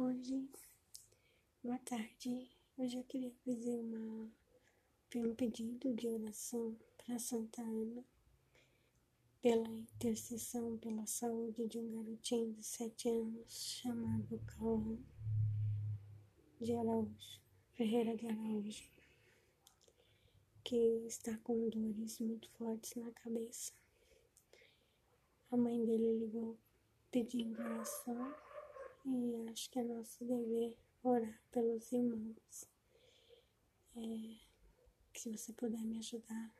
hoje. Boa tarde. Eu queria fazer uma, um pedido de oração para Santa Ana pela intercessão pela saúde de um garotinho de sete anos chamado Cauã de Araújo, Ferreira de Araújo, que está com dores muito fortes na cabeça. A mãe dele ligou pedindo oração e acho que é nosso dever orar pelos irmãos. É, se você puder me ajudar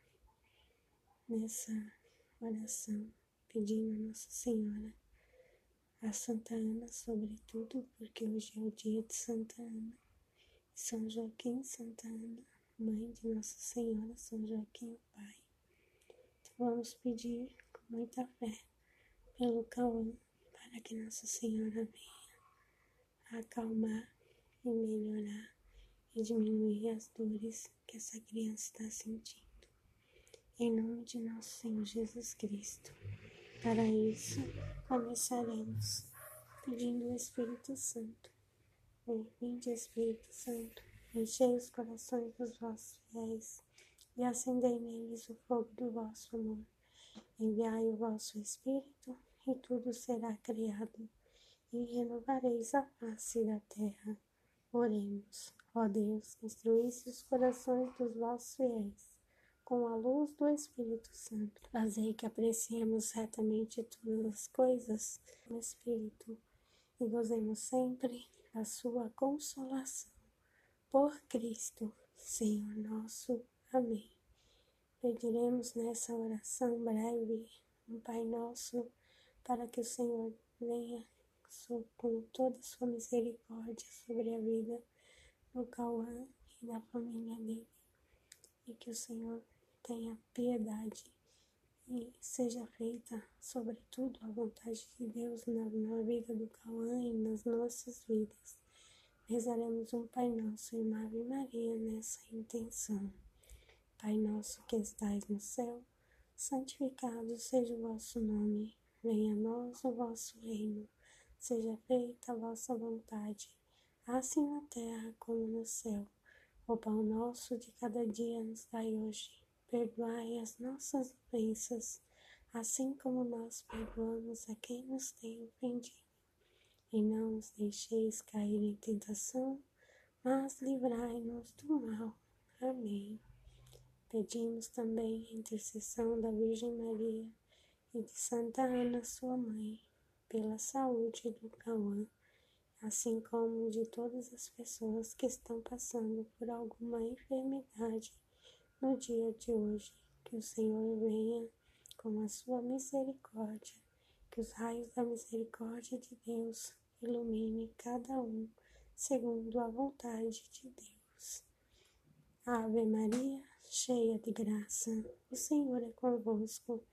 nessa oração, pedindo a Nossa Senhora, a Santa Ana, sobretudo, porque hoje é o dia de Santa Ana, São Joaquim, Santa Ana, mãe de Nossa Senhora, São Joaquim, Pai. Então vamos pedir com muita fé pelo Cauã, para que Nossa Senhora venha acalmar e melhorar e diminuir as dores que essa criança está sentindo. Em nome de nosso Senhor Jesus Cristo. Para isso, começaremos pedindo o Espírito Santo. Vinde, Espírito Santo, enchei os corações dos vossos fiéis e acendei neles o fogo do vosso amor. Enviai o vosso Espírito e tudo será criado e renovareis a face da terra. Oremos, ó Deus, instruísse os corações dos vossos fiéis com a luz do Espírito Santo. Fazei que apreciemos retamente todas as coisas no Espírito e gozemos sempre da sua consolação. Por Cristo, Senhor nosso. Amém. Pediremos nessa oração breve um Pai Nosso para que o Senhor venha com toda a sua misericórdia sobre a vida do Cauã e da família dele. E que o Senhor tenha piedade e seja feita, sobretudo, a vontade de Deus na, na vida do Cauã e nas nossas vidas. Rezaremos um Pai Nosso e uma Ave Maria nessa intenção. Pai nosso que estais no céu, santificado seja o vosso nome. Venha a nós o vosso reino Seja feita a vossa vontade, assim na terra como no céu. O pão nosso de cada dia nos dai hoje. Perdoai as nossas ofensas, assim como nós perdoamos a quem nos tem ofendido. E não nos deixeis cair em tentação, mas livrai-nos do mal. Amém. Pedimos também a intercessão da Virgem Maria e de Santa Ana, sua mãe pela saúde do Cauã, assim como de todas as pessoas que estão passando por alguma enfermidade no dia de hoje. Que o Senhor venha com a sua misericórdia, que os raios da misericórdia de Deus ilumine cada um segundo a vontade de Deus. Ave Maria, cheia de graça, o Senhor é convosco.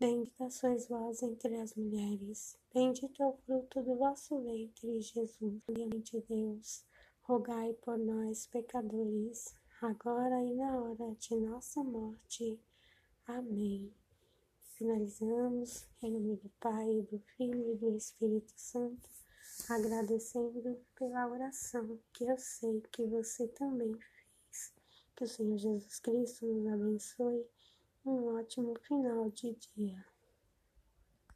Bendita sois vós entre as mulheres, bendito é o fruto do vosso ventre, Jesus. De Deus, rogai por nós, pecadores, agora e na hora de nossa morte. Amém. Finalizamos em nome do Pai, do Filho e do Espírito Santo, agradecendo pela oração que eu sei que você também fez. Que o Senhor Jesus Cristo nos abençoe um ótimo final de dia.